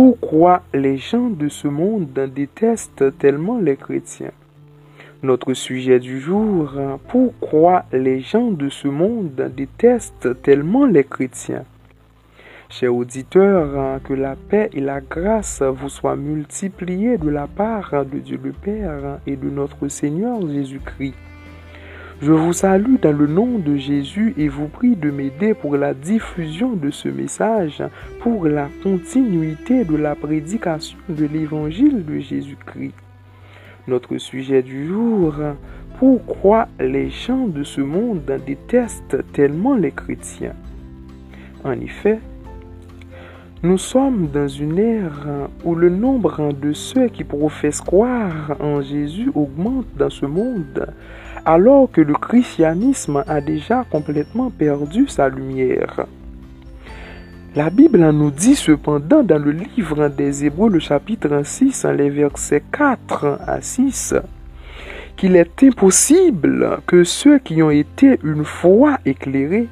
Pourquoi les gens de ce monde détestent tellement les chrétiens? Notre sujet du jour, pourquoi les gens de ce monde détestent tellement les chrétiens? Chers auditeurs, que la paix et la grâce vous soient multipliées de la part de Dieu le Père et de notre Seigneur Jésus-Christ. Je vous salue dans le nom de Jésus et vous prie de m'aider pour la diffusion de ce message, pour la continuité de la prédication de l'évangile de Jésus-Christ. Notre sujet du jour, pourquoi les gens de ce monde détestent tellement les chrétiens? En effet, nous sommes dans une ère où le nombre de ceux qui professent croire en Jésus augmente dans ce monde alors que le christianisme a déjà complètement perdu sa lumière. La Bible nous dit cependant dans le livre des Hébreux, le chapitre 6, les versets 4 à 6, qu'il est impossible que ceux qui ont été une fois éclairés,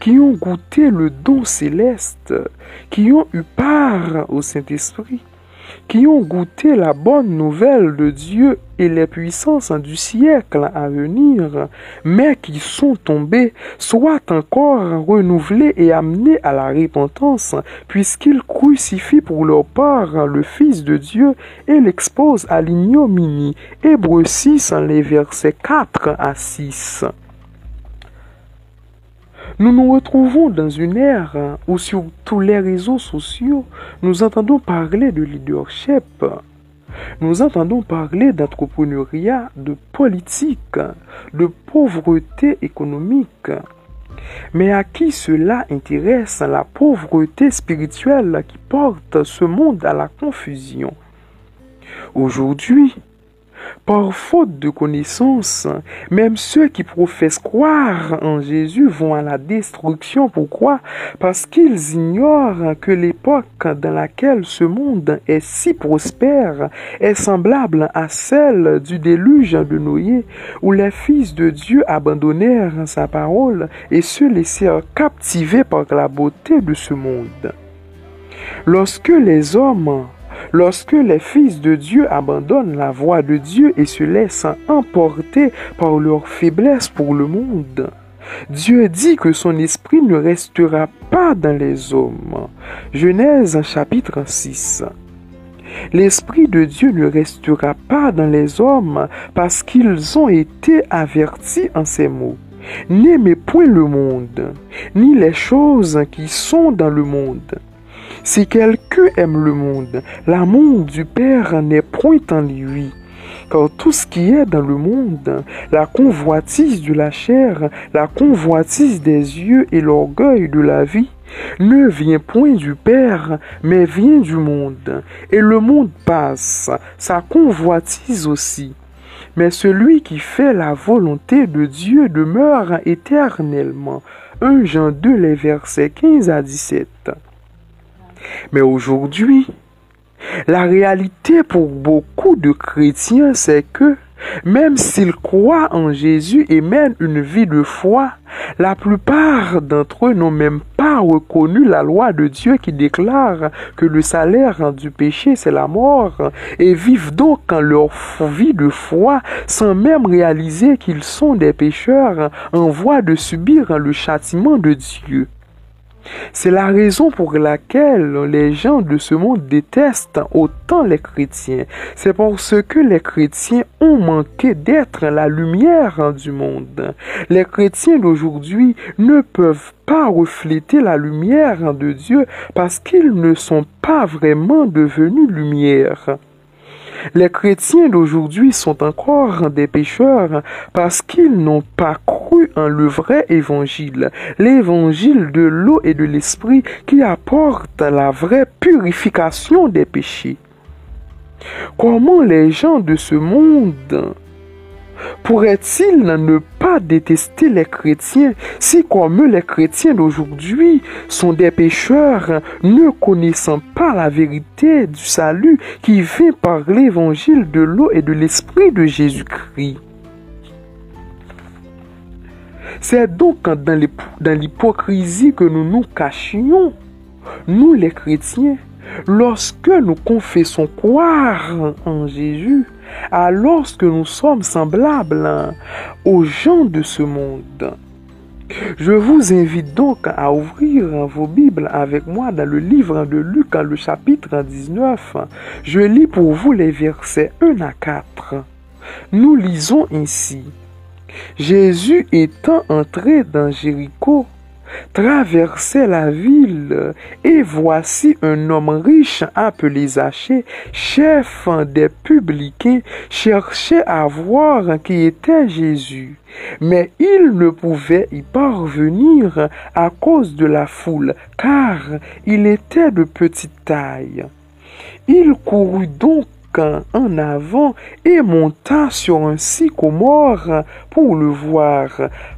qui ont goûté le don céleste, qui ont eu part au Saint-Esprit, qui ont goûté la bonne nouvelle de Dieu et les puissances du siècle à venir, mais qui sont tombés, soient encore renouvelés et amenés à la repentance, puisqu'ils crucifient pour leur part le Fils de Dieu et l'exposent à l'ignominie. Hébreux 6, les versets 4 à 6. Nous nous retrouvons dans une ère où sur tous les réseaux sociaux, nous entendons parler de leadership, nous entendons parler d'entrepreneuriat, de politique, de pauvreté économique. Mais à qui cela intéresse la pauvreté spirituelle qui porte ce monde à la confusion? Aujourd'hui, par faute de connaissance, même ceux qui professent croire en Jésus vont à la destruction. Pourquoi? Parce qu'ils ignorent que l'époque dans laquelle ce monde est si prospère est semblable à celle du déluge de Noé, où les fils de Dieu abandonnèrent sa parole et se laissèrent captiver par la beauté de ce monde. Lorsque les hommes Lorsque les fils de Dieu abandonnent la voie de Dieu et se laissent emporter par leur faiblesse pour le monde, Dieu dit que son esprit ne restera pas dans les hommes. Genèse chapitre 6. L'Esprit de Dieu ne restera pas dans les hommes parce qu'ils ont été avertis en ces mots. N'aimez point le monde, ni les choses qui sont dans le monde. Si quelqu'un aime le monde, l'amour du Père n'est point en lui. Car tout ce qui est dans le monde, la convoitise de la chair, la convoitise des yeux et l'orgueil de la vie, ne vient point du Père, mais vient du monde. Et le monde passe, sa convoitise aussi. Mais celui qui fait la volonté de Dieu demeure éternellement. 1 Jean 2, les versets 15 à 17. Mais aujourd'hui, la réalité pour beaucoup de chrétiens, c'est que même s'ils croient en Jésus et mènent une vie de foi, la plupart d'entre eux n'ont même pas reconnu la loi de Dieu qui déclare que le salaire du péché c'est la mort et vivent donc en leur vie de foi sans même réaliser qu'ils sont des pécheurs en voie de subir le châtiment de Dieu. C'est la raison pour laquelle les gens de ce monde détestent autant les chrétiens. C'est parce que les chrétiens ont manqué d'être la lumière du monde. Les chrétiens d'aujourd'hui ne peuvent pas refléter la lumière de Dieu parce qu'ils ne sont pas vraiment devenus lumière. Les chrétiens d'aujourd'hui sont encore des pécheurs parce qu'ils n'ont pas cru en le vrai évangile, l'évangile de l'eau et de l'esprit qui apporte la vraie purification des péchés. Comment les gens de ce monde Pourrait-il ne pas détester les chrétiens si comme les chrétiens d'aujourd'hui sont des pécheurs ne connaissant pas la vérité du salut qui vient par l'évangile de l'eau et de l'esprit de Jésus-Christ? C'est donc dans l'hypocrisie que nous nous cachions, nous les chrétiens, lorsque nous confessons croire en Jésus, alors que nous sommes semblables aux gens de ce monde. Je vous invite donc à ouvrir vos Bibles avec moi dans le livre de Luc, le chapitre 19. Je lis pour vous les versets 1 à 4. Nous lisons ainsi. Jésus étant entré dans Jéricho, traversait la ville, et voici un homme riche appelé Zachée, chef des publicains, cherchait à voir qui était Jésus. Mais il ne pouvait y parvenir à cause de la foule, car il était de petite taille. Il courut donc en avant et monta sur un sycomore pour le voir,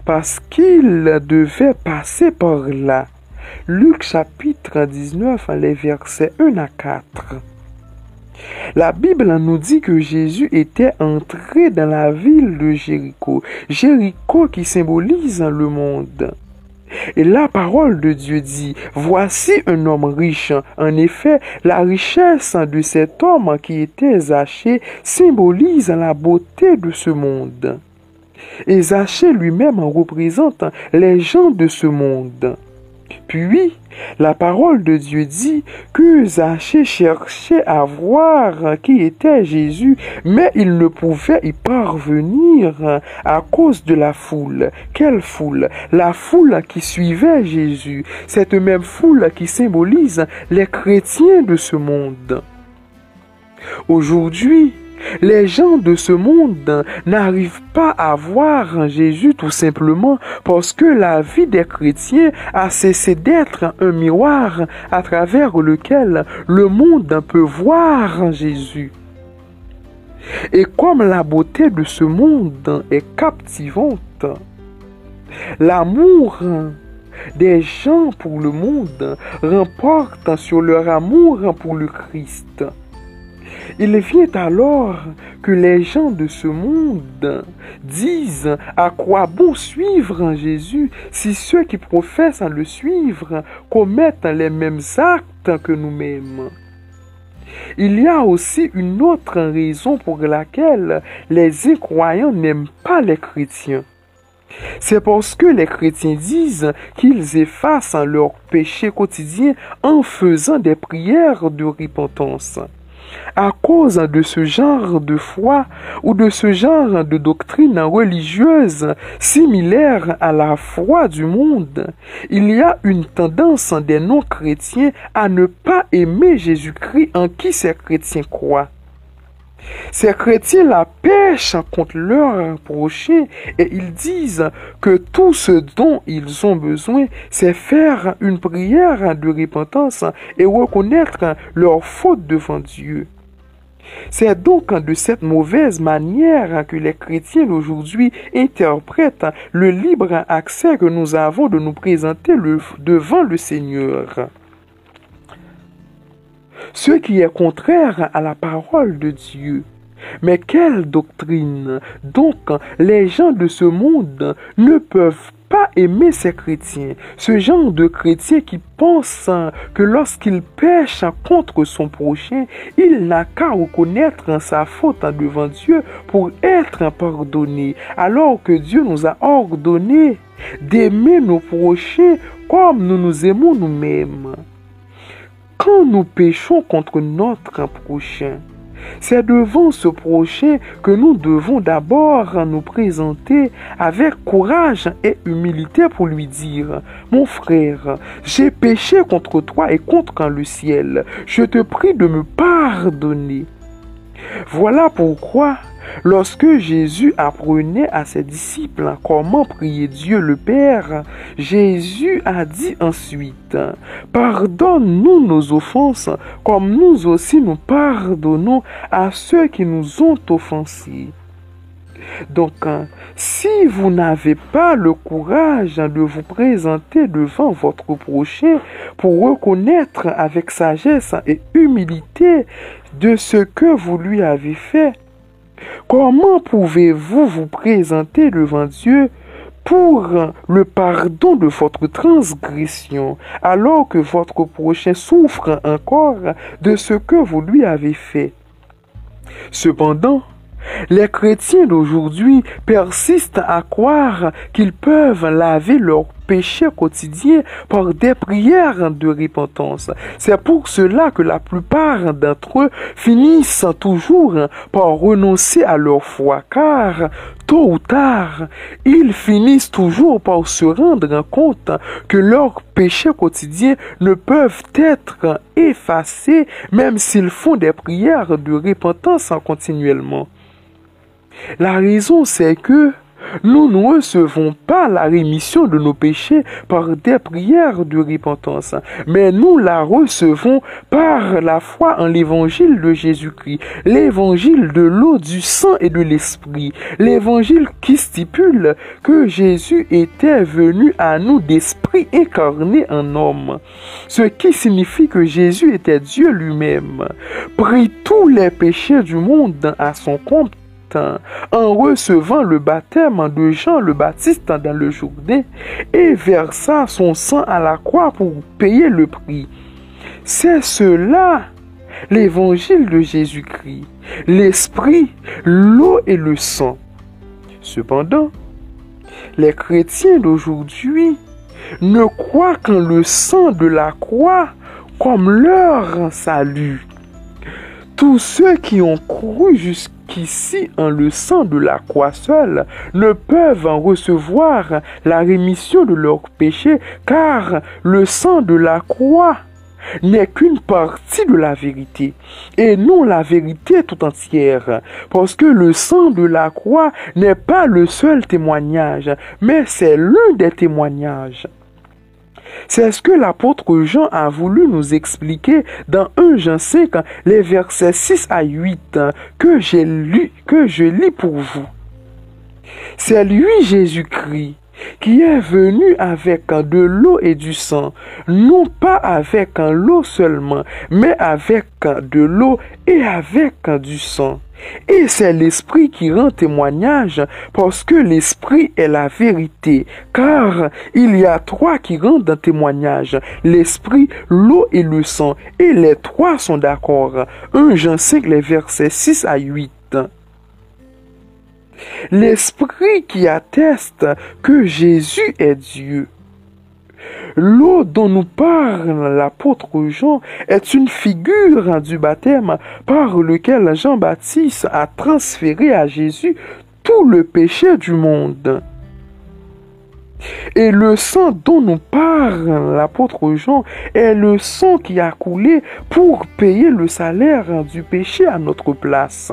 parce qu'il devait passer par là. Luc chapitre 19, les versets 1 à 4. La Bible nous dit que Jésus était entré dans la ville de Jéricho. Jéricho qui symbolise le monde. Et la parole de Dieu dit, voici un homme riche. En effet, la richesse de cet homme qui était Zachée symbolise la beauté de ce monde. Et Zachée lui-même représente les gens de ce monde. Puis, la parole de Dieu dit que Zachée cherchait à voir qui était Jésus, mais il ne pouvait y parvenir à cause de la foule. Quelle foule? La foule qui suivait Jésus, cette même foule qui symbolise les chrétiens de ce monde. Aujourd'hui, les gens de ce monde n'arrivent pas à voir Jésus tout simplement parce que la vie des chrétiens a cessé d'être un miroir à travers lequel le monde peut voir Jésus. Et comme la beauté de ce monde est captivante, l'amour des gens pour le monde remporte sur leur amour pour le Christ. Il vient alors que les gens de ce monde disent à quoi bon suivre Jésus si ceux qui professent à le suivre commettent les mêmes actes que nous-mêmes. Il y a aussi une autre raison pour laquelle les incroyants n'aiment pas les chrétiens. C'est parce que les chrétiens disent qu'ils effacent leur péché quotidien en faisant des prières de repentance à cause de ce genre de foi ou de ce genre de doctrine religieuse similaire à la foi du monde, il y a une tendance des non-chrétiens à ne pas aimer Jésus-Christ en qui ces chrétiens croient. Ces chrétiens la pêchent contre leur prochain et ils disent que tout ce dont ils ont besoin, c'est faire une prière de repentance et reconnaître leur faute devant Dieu. C'est donc de cette mauvaise manière que les chrétiens d'aujourd'hui interprètent le libre accès que nous avons de nous présenter devant le Seigneur ce qui est contraire à la parole de Dieu. Mais quelle doctrine? Donc les gens de ce monde ne peuvent pas aimer ces chrétiens, ce genre de chrétiens qui pensent que lorsqu'il pêche contre son prochain, il n'a qu'à reconnaître sa faute devant Dieu pour être pardonné, alors que Dieu nous a ordonné d'aimer nos prochains comme nous nous aimons nous-mêmes. Quand nous péchons contre notre prochain, c'est devant ce prochain que nous devons d'abord nous présenter avec courage et humilité pour lui dire, mon frère, j'ai péché contre toi et contre le ciel. Je te prie de me pardonner. Voilà pourquoi Lorsque Jésus apprenait à ses disciples comment prier Dieu le Père, Jésus a dit ensuite, Pardonne-nous nos offenses, comme nous aussi nous pardonnons à ceux qui nous ont offensés. Donc, si vous n'avez pas le courage de vous présenter devant votre prochain pour reconnaître avec sagesse et humilité de ce que vous lui avez fait, Comment pouvez-vous vous présenter devant Dieu pour le pardon de votre transgression, alors que votre prochain souffre encore de ce que vous lui avez fait? Cependant, les chrétiens d'aujourd'hui persistent à croire qu'ils peuvent laver leurs péchés quotidiens par des prières de repentance. C'est pour cela que la plupart d'entre eux finissent toujours par renoncer à leur foi, car tôt ou tard, ils finissent toujours par se rendre compte que leurs péchés quotidiens ne peuvent être effacés même s'ils font des prières de repentance continuellement. La raison, c'est que nous ne recevons pas la rémission de nos péchés par des prières de repentance, mais nous la recevons par la foi en l'évangile de Jésus-Christ, l'évangile de l'eau, du sang et de l'esprit, l'évangile qui stipule que Jésus était venu à nous d'esprit incarné en homme, ce qui signifie que Jésus était Dieu lui-même, prit tous les péchés du monde à son compte en recevant le baptême de Jean le Baptiste dans le Jourdain et versa son sang à la croix pour payer le prix. C'est cela l'évangile de Jésus-Christ, l'esprit, l'eau et le sang. Cependant, les chrétiens d'aujourd'hui ne croient qu'en le sang de la croix comme leur salut. Tous ceux qui ont cru jusqu'à qu'ici, en le sang de la croix seule, ne peuvent en recevoir la rémission de leurs péchés, car le sang de la croix n'est qu'une partie de la vérité, et non la vérité tout entière, parce que le sang de la croix n'est pas le seul témoignage, mais c'est l'un des témoignages. C'est ce que l'apôtre Jean a voulu nous expliquer dans 1 Jean 5, les versets 6 à 8, que j'ai lu, que je lis pour vous. C'est lui Jésus-Christ qui est venu avec de l'eau et du sang, non pas avec l'eau seulement, mais avec de l'eau et avec du sang. Et c'est l'Esprit qui rend témoignage parce que l'Esprit est la vérité. Car il y a trois qui rendent un témoignage. L'Esprit, l'eau et le sang. Et les trois sont d'accord. 1 Jean 5, les versets 6 à 8. L'Esprit qui atteste que Jésus est Dieu. L'eau dont nous parle l'apôtre Jean est une figure du baptême par lequel Jean-Baptiste a transféré à Jésus tout le péché du monde. Et le sang dont nous parle l'apôtre Jean est le sang qui a coulé pour payer le salaire du péché à notre place.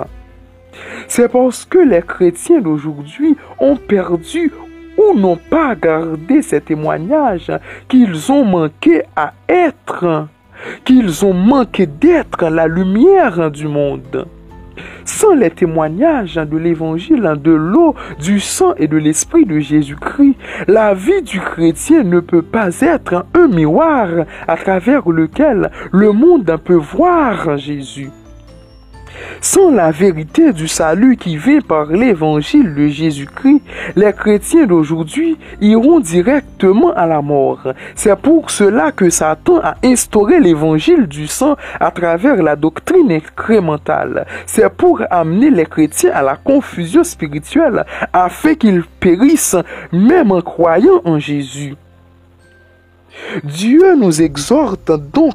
C'est parce que les chrétiens d'aujourd'hui ont perdu ou n'ont pas gardé ces témoignages qu'ils ont manqué à être, qu'ils ont manqué d'être la lumière du monde. Sans les témoignages de l'évangile, de l'eau, du sang et de l'esprit de Jésus-Christ, la vie du chrétien ne peut pas être un miroir à travers lequel le monde peut voir Jésus. Sans la vérité du salut qui vient par l'évangile de Jésus-Christ, les chrétiens d'aujourd'hui iront directement à la mort. C'est pour cela que Satan a instauré l'évangile du sang à travers la doctrine incrémentale. C'est pour amener les chrétiens à la confusion spirituelle afin qu'ils périssent même en croyant en Jésus. Dieu nous exhorte donc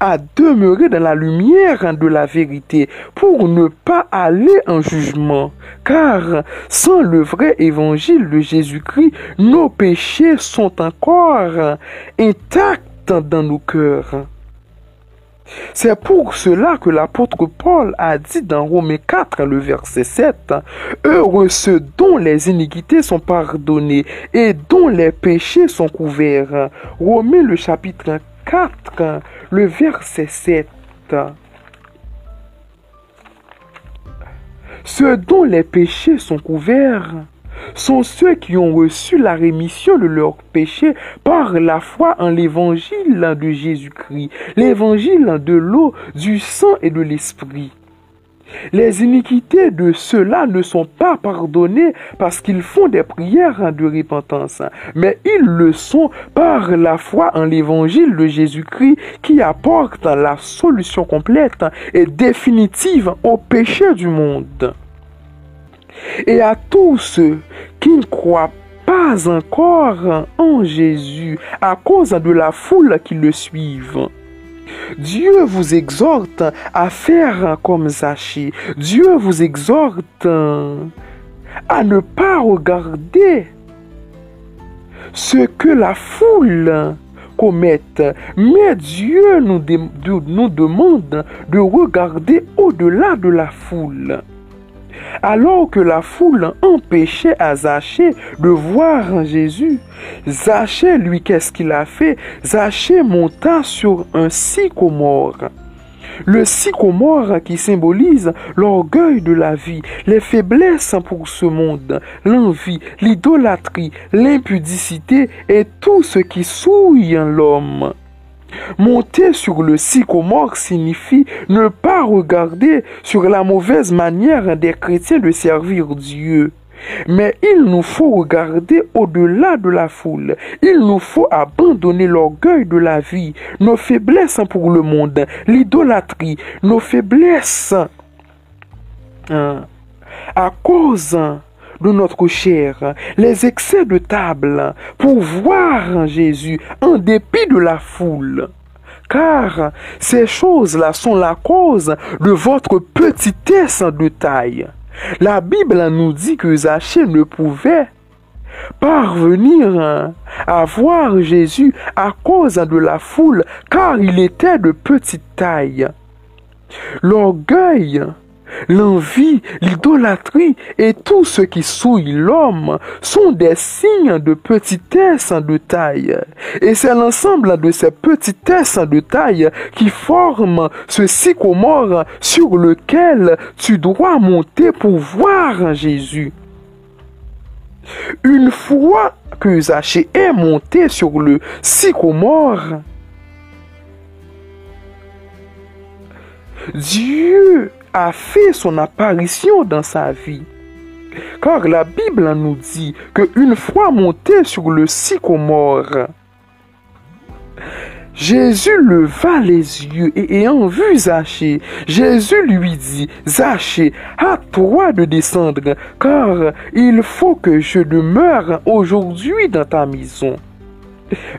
à demeurer dans la lumière de la vérité pour ne pas aller en jugement. Car sans le vrai évangile de Jésus-Christ, nos péchés sont encore intacts dans nos cœurs. C'est pour cela que l'apôtre Paul a dit dans Romains 4, le verset 7, Heureux ceux dont les iniquités sont pardonnées et dont les péchés sont couverts. Romains le chapitre 4, le verset 7. Ceux dont les péchés sont couverts sont ceux qui ont reçu la rémission de leurs péchés par la foi en l'évangile de Jésus-Christ, l'évangile de l'eau, du sang et de l'esprit. Les iniquités de ceux-là ne sont pas pardonnées parce qu'ils font des prières de repentance, mais ils le sont par la foi en l'évangile de Jésus-Christ qui apporte la solution complète et définitive au péché du monde. Et à tous ceux qui ne croient pas encore en Jésus à cause de la foule qui le suivent. Dieu vous exhorte à faire comme Zachée. Dieu vous exhorte à ne pas regarder ce que la foule commette. Mais Dieu nous demande de regarder au-delà de la foule. Alors que la foule empêchait à Zachée de voir Jésus, Zachée, lui, qu'est-ce qu'il a fait? Zachée monta sur un sycomore. Le sycomore qui symbolise l'orgueil de la vie, les faiblesses pour ce monde, l'envie, l'idolâtrie, l'impudicité et tout ce qui souille l'homme. Monter sur le sycomore signifie ne pas regarder sur la mauvaise manière des chrétiens de servir Dieu. Mais il nous faut regarder au-delà de la foule. Il nous faut abandonner l'orgueil de la vie, nos faiblesses pour le monde, l'idolâtrie, nos faiblesses hein, à cause de notre chair, les excès de table, pour voir Jésus en dépit de la foule. Car ces choses-là sont la cause de votre petitesse de taille. La Bible nous dit que Zachée ne pouvait parvenir à voir Jésus à cause de la foule, car il était de petite taille. L'orgueil l'envie, l'idolâtrie et tout ce qui souille l'homme sont des signes de petitesse de taille. Et c'est l'ensemble de ces petitesses de taille qui forment ce sycomore sur lequel tu dois monter pour voir Jésus. Une fois que Zachée est monté sur le sycomore, Dieu a fait son apparition dans sa vie. Car la Bible nous dit que une fois monté sur le sycomore, Jésus leva les yeux et ayant vu Zachée, Jésus lui dit, Zachée, à toi de descendre, car il faut que je demeure aujourd'hui dans ta maison.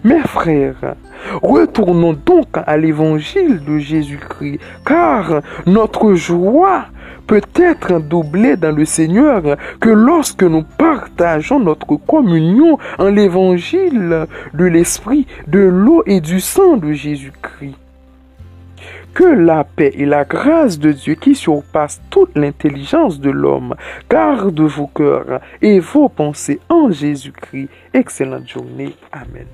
Mes frères, retournons donc à l'évangile de Jésus-Christ, car notre joie peut être doublée dans le Seigneur que lorsque nous partageons notre communion en l'évangile de l'Esprit, de l'eau et du sang de Jésus-Christ. Que la paix et la grâce de Dieu qui surpasse toute l'intelligence de l'homme garde vos cœurs et vos pensées en Jésus-Christ. Excellente journée. Amen.